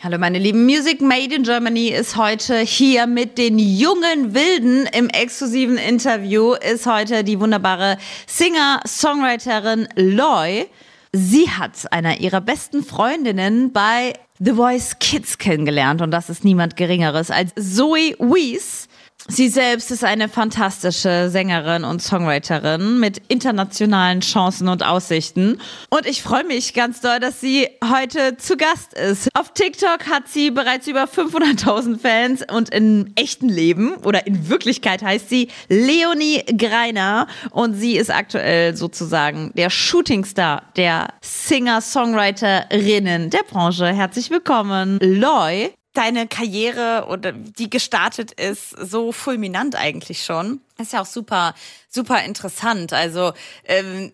Hallo meine Lieben, Music Made in Germany ist heute hier mit den jungen Wilden. Im exklusiven Interview ist heute die wunderbare Singer-Songwriterin Loy. Sie hat einer ihrer besten Freundinnen bei The Voice Kids kennengelernt und das ist niemand Geringeres als Zoe Weiss. Sie selbst ist eine fantastische Sängerin und Songwriterin mit internationalen Chancen und Aussichten. Und ich freue mich ganz doll, dass sie heute zu Gast ist. Auf TikTok hat sie bereits über 500.000 Fans und im echten Leben oder in Wirklichkeit heißt sie Leonie Greiner und sie ist aktuell sozusagen der Shootingstar der Singer-Songwriterinnen der Branche. Herzlich willkommen, Loy deine Karriere oder die gestartet ist, so fulminant eigentlich schon. Ist ja auch super, super interessant. Also ähm,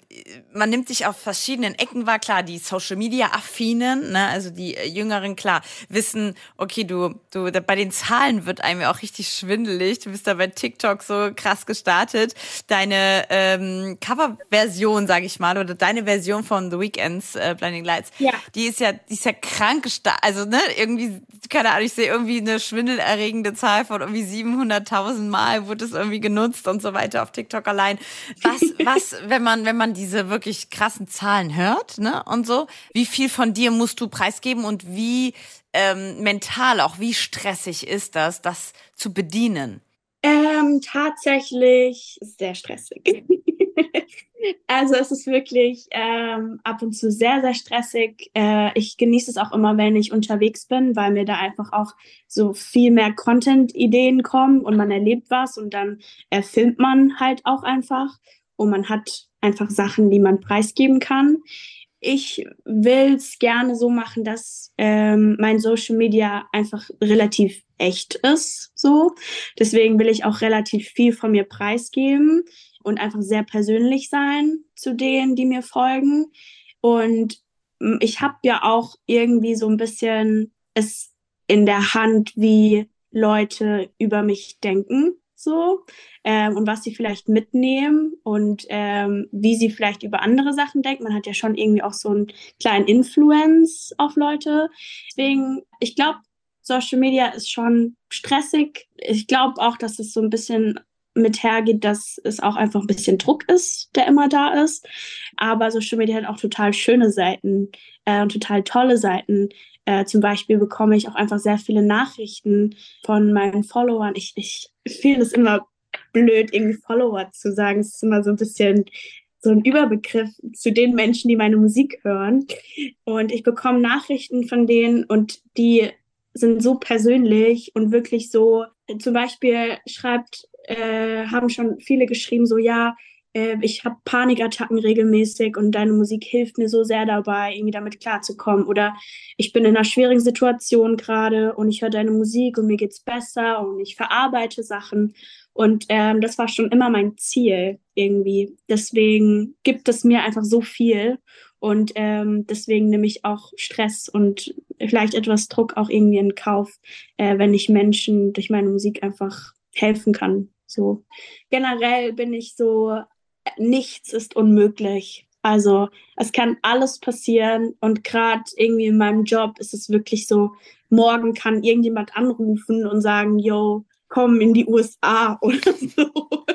man nimmt sich auf verschiedenen Ecken wahr. Klar, die Social Media affinen, ne, also die äh, Jüngeren, klar, wissen, okay, du, du, bei den Zahlen wird einem ja auch richtig schwindelig. Du bist da bei TikTok so krass gestartet. Deine ähm, Coverversion, sag ich mal, oder deine Version von The Weekends äh, Blinding Lights, ja. die ist ja, die ist ja krank gestartet. Also ne, irgendwie, keine Ahnung, ich sehe irgendwie eine schwindelerregende Zahl von irgendwie 700.000 Mal wurde es irgendwie genutzt benutzt und so weiter auf TikTok allein. Was, was, wenn man, wenn man diese wirklich krassen Zahlen hört, ne, und so, wie viel von dir musst du preisgeben und wie ähm, mental auch, wie stressig ist das, das zu bedienen? Ähm, tatsächlich sehr stressig. Also es ist wirklich ähm, ab und zu sehr, sehr stressig. Äh, ich genieße es auch immer, wenn ich unterwegs bin, weil mir da einfach auch so viel mehr Content-Ideen kommen und man erlebt was und dann äh, filmt man halt auch einfach und man hat einfach Sachen, die man preisgeben kann. Ich will es gerne so machen, dass ähm, mein Social Media einfach relativ echt ist. So, deswegen will ich auch relativ viel von mir preisgeben und einfach sehr persönlich sein zu denen, die mir folgen. Und hm, ich habe ja auch irgendwie so ein bisschen es in der Hand, wie Leute über mich denken, so ähm, und was sie vielleicht mitnehmen und ähm, wie sie vielleicht über andere Sachen denken. Man hat ja schon irgendwie auch so einen kleinen Influence auf Leute. Deswegen, ich glaube, Social Media ist schon stressig. Ich glaube auch, dass es so ein bisschen mit hergeht, dass es auch einfach ein bisschen Druck ist, der immer da ist. Aber Social Media hat auch total schöne Seiten äh, und total tolle Seiten. Äh, zum Beispiel bekomme ich auch einfach sehr viele Nachrichten von meinen Followern. Ich, ich finde es immer blöd, irgendwie Follower zu sagen. Es ist immer so ein bisschen so ein Überbegriff zu den Menschen, die meine Musik hören. Und ich bekomme Nachrichten von denen und die sind so persönlich und wirklich so, zum Beispiel schreibt äh, haben schon viele geschrieben, so ja, äh, ich habe Panikattacken regelmäßig und deine Musik hilft mir so sehr dabei, irgendwie damit klarzukommen. Oder ich bin in einer schwierigen Situation gerade und ich höre deine Musik und mir geht's besser und ich verarbeite Sachen. Und ähm, das war schon immer mein Ziel irgendwie. Deswegen gibt es mir einfach so viel. Und ähm, deswegen nehme ich auch Stress und vielleicht etwas Druck auch irgendwie in Kauf, äh, wenn ich Menschen durch meine Musik einfach helfen kann. So generell bin ich so, nichts ist unmöglich. Also es kann alles passieren und gerade irgendwie in meinem Job ist es wirklich so, morgen kann irgendjemand anrufen und sagen, yo, komm in die USA oder so.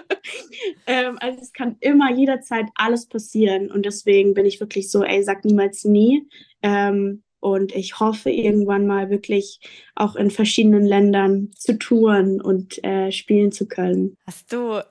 ähm, also es kann immer jederzeit alles passieren und deswegen bin ich wirklich so, ey, sag niemals nie. Ähm, und ich hoffe, irgendwann mal wirklich auch in verschiedenen Ländern zu touren und äh, spielen zu können. Hast du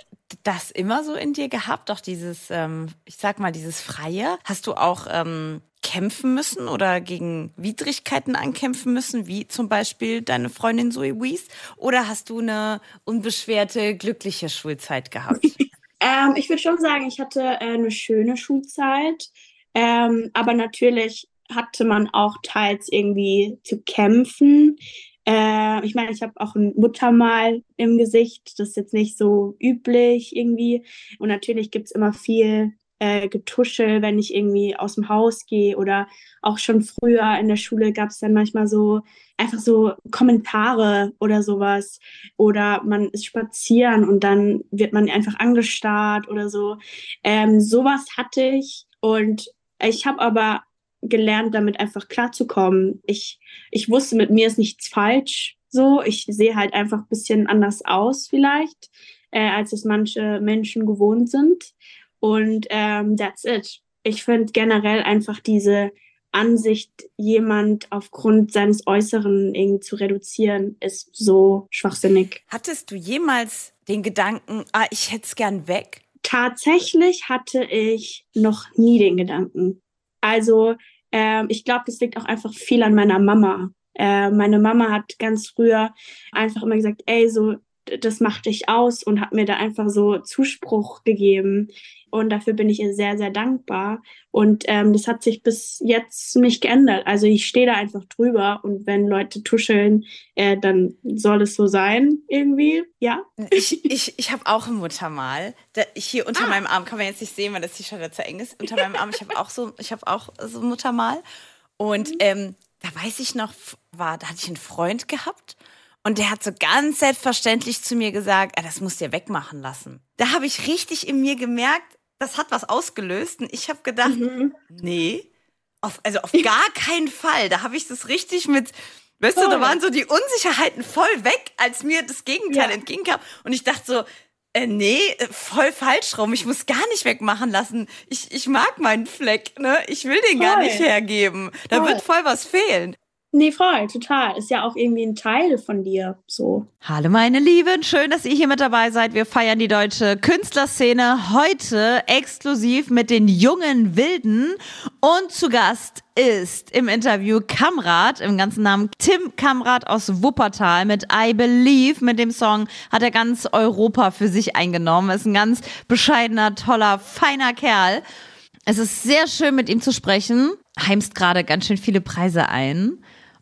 das immer so in dir gehabt, auch dieses, ähm, ich sag mal, dieses Freie? Hast du auch ähm, kämpfen müssen oder gegen Widrigkeiten ankämpfen müssen, wie zum Beispiel deine Freundin Zoe Wies? Oder hast du eine unbeschwerte, glückliche Schulzeit gehabt? ähm, ich würde schon sagen, ich hatte äh, eine schöne Schulzeit. Ähm, aber natürlich hatte man auch teils irgendwie zu kämpfen. Äh, ich meine, ich habe auch ein Muttermal im Gesicht, das ist jetzt nicht so üblich irgendwie. Und natürlich gibt es immer viel äh, Getuschel, wenn ich irgendwie aus dem Haus gehe oder auch schon früher in der Schule gab es dann manchmal so einfach so Kommentare oder sowas oder man ist spazieren und dann wird man einfach angestarrt oder so. Ähm, sowas hatte ich und ich habe aber gelernt, damit einfach klarzukommen. Ich, ich wusste, mit mir ist nichts falsch. So, ich sehe halt einfach ein bisschen anders aus vielleicht, äh, als es manche Menschen gewohnt sind. Und ähm, that's it. Ich finde generell einfach diese Ansicht, jemand aufgrund seines Äußeren irgendwie zu reduzieren, ist so schwachsinnig. Hattest du jemals den Gedanken, ah, ich hätte es gern weg? Tatsächlich hatte ich noch nie den Gedanken. Also ähm, ich glaube, das liegt auch einfach viel an meiner Mama. Äh, meine Mama hat ganz früher einfach immer gesagt, ey, so das macht dich aus und hat mir da einfach so Zuspruch gegeben. Und dafür bin ich ihr sehr, sehr dankbar. Und ähm, das hat sich bis jetzt nicht geändert. Also ich stehe da einfach drüber und wenn Leute tuscheln, äh, dann soll es so sein, irgendwie, ja. Ich, ich, ich habe auch ein Muttermal. Da, hier unter ah. meinem Arm kann man jetzt nicht sehen, weil das T-Shirt zu eng ist. Unter meinem Arm, ich habe auch so, ich habe auch so ein Muttermal. Und mhm. ähm, da weiß ich noch, war, da hatte ich einen Freund gehabt und der hat so ganz selbstverständlich zu mir gesagt, ah, das musst du dir wegmachen lassen. Da habe ich richtig in mir gemerkt, das hat was ausgelöst. Und ich habe gedacht, mhm. nee, auf, also auf gar keinen Fall. Da habe ich das richtig mit, weißt voll. du, da waren so die Unsicherheiten voll weg, als mir das Gegenteil ja. entgegenkam. Und ich dachte so, äh, nee, voll falsch rum. Ich muss gar nicht wegmachen lassen. Ich, ich mag meinen Fleck, ne? Ich will den voll. gar nicht hergeben. Da voll. wird voll was fehlen. Nee, voll, total. Ist ja auch irgendwie ein Teil von dir, so. Hallo meine Lieben, schön, dass ihr hier mit dabei seid. Wir feiern die deutsche Künstlerszene heute exklusiv mit den jungen Wilden. Und zu Gast ist im Interview Kamrat, im ganzen Namen Tim Kamrat aus Wuppertal mit I Believe. Mit dem Song hat er ganz Europa für sich eingenommen. Ist ein ganz bescheidener, toller, feiner Kerl. Es ist sehr schön, mit ihm zu sprechen. Heimst gerade ganz schön viele Preise ein.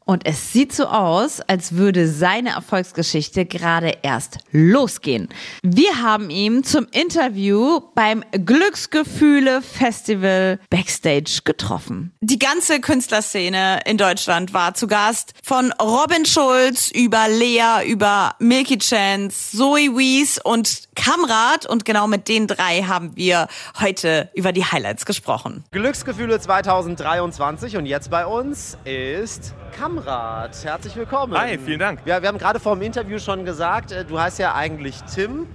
Und es sieht so aus, als würde seine Erfolgsgeschichte gerade erst losgehen. Wir haben ihn zum Interview beim Glücksgefühle Festival Backstage getroffen. Die ganze Künstlerszene in Deutschland war zu Gast. Von Robin Schulz über Lea, über Milky Chance, Zoe Wees und Kamrat. Und genau mit den drei haben wir heute über die Highlights gesprochen. Glücksgefühle 2023 und jetzt bei uns ist Kamrat. Herzlich willkommen. Hi, vielen Dank. Ja, wir haben gerade vor dem Interview schon gesagt, äh, du heißt ja eigentlich Tim.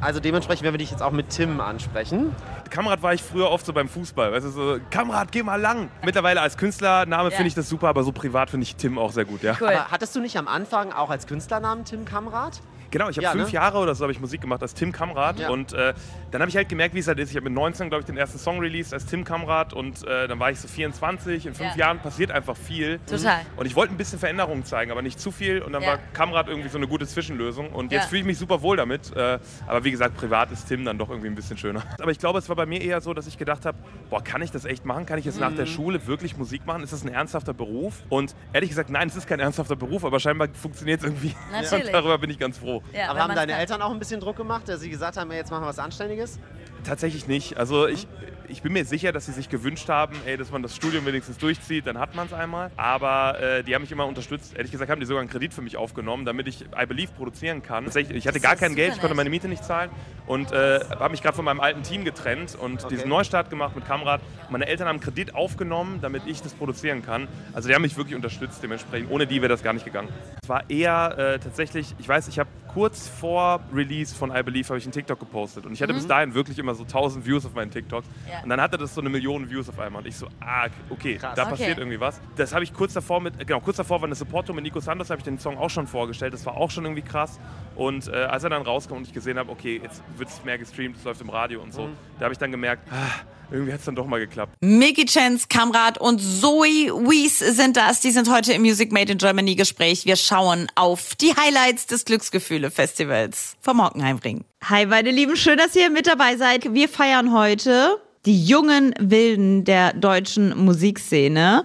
Also dementsprechend werden wir dich jetzt auch mit Tim ansprechen. Kamerad war ich früher oft so beim Fußball. Weißt du, so, Kamerad, geh mal lang. Mittlerweile als Künstlername ja. finde ich das super, aber so privat finde ich Tim auch sehr gut, ja. Cool. Aber hattest du nicht am Anfang auch als Künstlernamen Tim Kamerad? Genau, ich habe ja, fünf ne? Jahre oder so habe ich Musik gemacht als Tim Kamrat ja. und äh, dann habe ich halt gemerkt, wie es halt ist. Ich habe mit 19, glaube ich, den ersten Song released als Tim Kamrat und äh, dann war ich so 24. In fünf ja. Jahren passiert einfach viel. Total. Und ich wollte ein bisschen Veränderungen zeigen, aber nicht zu viel und dann war Kamrat irgendwie so eine gute Zwischenlösung und jetzt fühle ich mich super wohl damit. Äh, aber wie gesagt, privat ist Tim dann doch irgendwie ein bisschen schöner. Aber ich glaube, es war bei mir eher so, dass ich gedacht habe, boah, kann ich das echt machen? Kann ich jetzt mhm. nach der mhm. Schule wirklich Musik machen? Ist das ein ernsthafter Beruf? Und ehrlich gesagt, nein, es ist kein ernsthafter Beruf, aber scheinbar funktioniert es irgendwie. Natürlich. Und darüber bin ich ganz froh. Aber haben deine Eltern auch ein bisschen Druck gemacht, dass sie gesagt haben, jetzt machen wir was Anständiges? Tatsächlich nicht. Also ich, ich bin mir sicher, dass sie sich gewünscht haben, ey, dass man das Studium wenigstens durchzieht, dann hat man es einmal. Aber äh, die haben mich immer unterstützt. Ehrlich gesagt haben die sogar einen Kredit für mich aufgenommen, damit ich I Believe produzieren kann. Ich hatte gar kein Geld, ich konnte meine Miete nicht zahlen und äh, habe mich gerade von meinem alten Team getrennt und okay. diesen Neustart gemacht mit Kamerad. Meine Eltern haben einen Kredit aufgenommen, damit ich das produzieren kann. Also die haben mich wirklich unterstützt dementsprechend. Ohne die wäre das gar nicht gegangen. Es war eher äh, tatsächlich, ich weiß, ich habe kurz vor Release von I Believe habe ich einen TikTok gepostet und ich hatte mhm. bis dahin wirklich immer so 1000 Views auf meinen TikToks ja. und dann hatte das so eine Million Views auf einmal und ich so, ah, okay, Krass. da passiert okay. irgendwie was. Das habe ich kurz davor mit, genau, kurz davor war eine Support-Tour mit Nico Santos, habe ich den Song auch schon vorgestellt, das war auch schon irgendwie krass und äh, als er dann rauskam und ich gesehen habe, okay, jetzt wird es mehr gestreamt, es läuft im Radio und so, mhm. da habe ich dann gemerkt, ah, irgendwie hat es dann doch mal geklappt. Mickey Chance, Kamrat und Zoe Wies sind das. Die sind heute im Music Made in Germany Gespräch. Wir schauen auf die Highlights des Glücksgefühle Festivals vom Hockenheimring. Hi, meine Lieben, schön, dass ihr mit dabei seid. Wir feiern heute die jungen Wilden der deutschen Musikszene.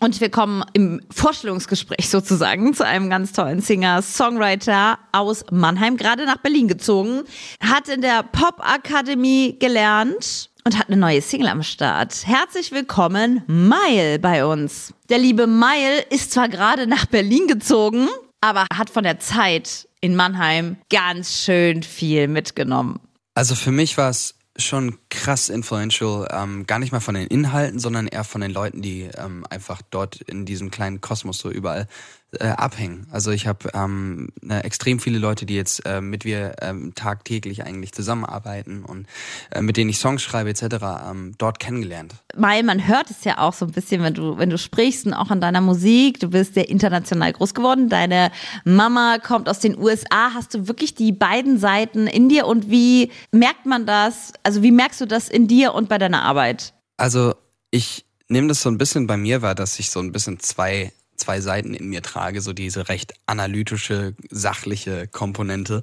Und wir kommen im Vorstellungsgespräch sozusagen zu einem ganz tollen Singer, Songwriter aus Mannheim, gerade nach Berlin gezogen, hat in der Pop Akademie gelernt und hat eine neue Single am Start. Herzlich willkommen, Mile bei uns. Der liebe Mile ist zwar gerade nach Berlin gezogen, aber hat von der Zeit in Mannheim ganz schön viel mitgenommen. Also für mich war es schon krass influential, ähm, gar nicht mal von den Inhalten, sondern eher von den Leuten, die ähm, einfach dort in diesem kleinen Kosmos so überall äh, abhängen. Also ich habe ähm, ne, extrem viele Leute, die jetzt äh, mit mir ähm, tagtäglich eigentlich zusammenarbeiten und äh, mit denen ich Songs schreibe etc. Ähm, dort kennengelernt. Weil man hört es ja auch so ein bisschen, wenn du wenn du sprichst und auch an deiner Musik. Du bist sehr international groß geworden. Deine Mama kommt aus den USA. Hast du wirklich die beiden Seiten in dir und wie merkt man das? Also wie merkst du das in dir und bei deiner Arbeit? Also ich nehme das so ein bisschen bei mir wahr, dass ich so ein bisschen zwei zwei Seiten in mir trage, so diese recht analytische, sachliche Komponente,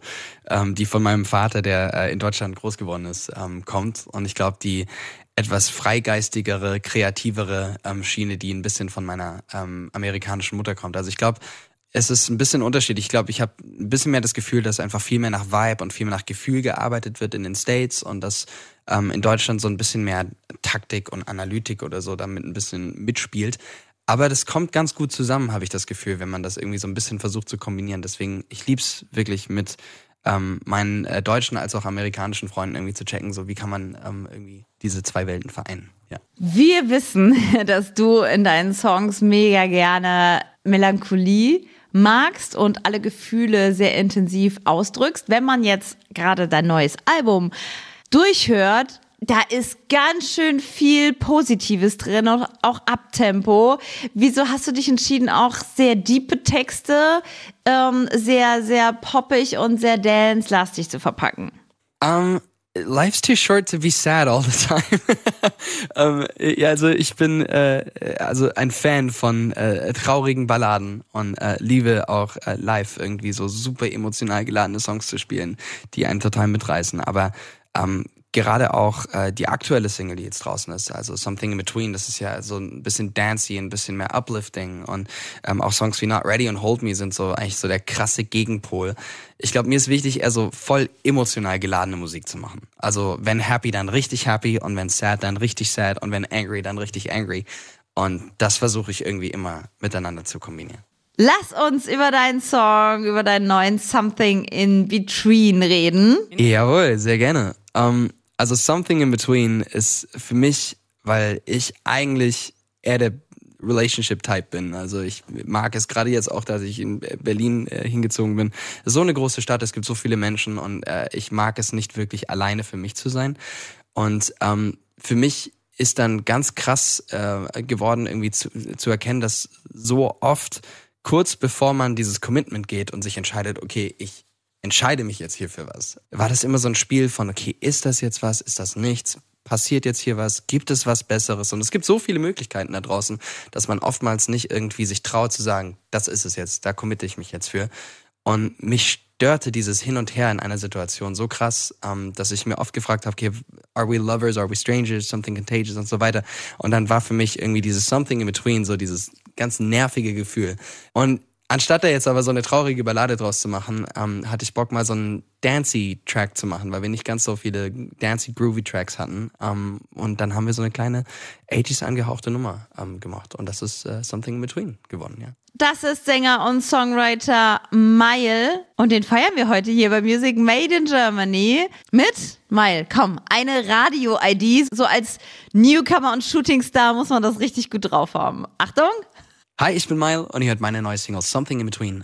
ähm, die von meinem Vater, der äh, in Deutschland groß geworden ist, ähm, kommt. Und ich glaube, die etwas freigeistigere, kreativere ähm, Schiene, die ein bisschen von meiner ähm, amerikanischen Mutter kommt. Also ich glaube, es ist ein bisschen unterschiedlich. Ich glaube, ich habe ein bisschen mehr das Gefühl, dass einfach viel mehr nach Vibe und viel mehr nach Gefühl gearbeitet wird in den States und dass ähm, in Deutschland so ein bisschen mehr Taktik und Analytik oder so damit ein bisschen mitspielt. Aber das kommt ganz gut zusammen, habe ich das Gefühl, wenn man das irgendwie so ein bisschen versucht zu kombinieren. Deswegen, ich lieb's wirklich mit ähm, meinen äh, deutschen als auch amerikanischen Freunden irgendwie zu checken, so wie kann man ähm, irgendwie diese zwei Welten vereinen. Ja. Wir wissen, dass du in deinen Songs mega gerne Melancholie magst und alle Gefühle sehr intensiv ausdrückst. Wenn man jetzt gerade dein neues Album durchhört, da ist ganz schön viel Positives drin, auch, auch Abtempo. Wieso hast du dich entschieden, auch sehr diepe Texte, ähm, sehr, sehr poppig und sehr dance-lastig zu verpacken? Um, life's too short to be sad all the time. um, ja, also ich bin äh, also ein Fan von äh, traurigen Balladen und äh, liebe auch äh, live irgendwie so super emotional geladene Songs zu spielen, die einen total mitreißen. Aber ähm, gerade auch äh, die aktuelle Single, die jetzt draußen ist, also Something in Between, das ist ja so ein bisschen dancey, ein bisschen mehr uplifting und ähm, auch Songs wie Not Ready und Hold Me sind so eigentlich so der krasse Gegenpol. Ich glaube, mir ist wichtig, eher so voll emotional geladene Musik zu machen. Also wenn happy, dann richtig happy und wenn sad, dann richtig sad und wenn angry, dann richtig angry. Und das versuche ich irgendwie immer miteinander zu kombinieren. Lass uns über deinen Song, über deinen neuen Something in Between reden. Jawohl, sehr gerne. Ähm, also Something in Between ist für mich, weil ich eigentlich eher der Relationship-Type bin. Also ich mag es gerade jetzt auch, dass ich in Berlin äh, hingezogen bin. So eine große Stadt, es gibt so viele Menschen und äh, ich mag es nicht wirklich alleine für mich zu sein. Und ähm, für mich ist dann ganz krass äh, geworden, irgendwie zu, zu erkennen, dass so oft kurz bevor man dieses Commitment geht und sich entscheidet, okay, ich entscheide mich jetzt hier für was. War das immer so ein Spiel von, okay, ist das jetzt was, ist das nichts? Passiert jetzt hier was? Gibt es was Besseres? Und es gibt so viele Möglichkeiten da draußen, dass man oftmals nicht irgendwie sich traut zu sagen, das ist es jetzt, da committe ich mich jetzt für. Und mich störte dieses Hin und Her in einer Situation so krass, ähm, dass ich mir oft gefragt habe, okay, are we lovers, are we strangers, something contagious und so weiter. Und dann war für mich irgendwie dieses something in between, so dieses ganz nervige Gefühl. Und Anstatt da jetzt aber so eine traurige Ballade draus zu machen, ähm, hatte ich Bock mal so einen Dancy-Track zu machen, weil wir nicht ganz so viele Dancy-Groovy-Tracks hatten. Ähm, und dann haben wir so eine kleine 80s angehauchte Nummer ähm, gemacht. Und das ist äh, Something in Between geworden, ja. Das ist Sänger und Songwriter Mile und den feiern wir heute hier bei Music Made in Germany mit Mile. Komm, eine Radio-ID. So als Newcomer und Shootingstar muss man das richtig gut drauf haben. Achtung! Hi, ich bin Mile und ihr hört meine neue Single Something in Between.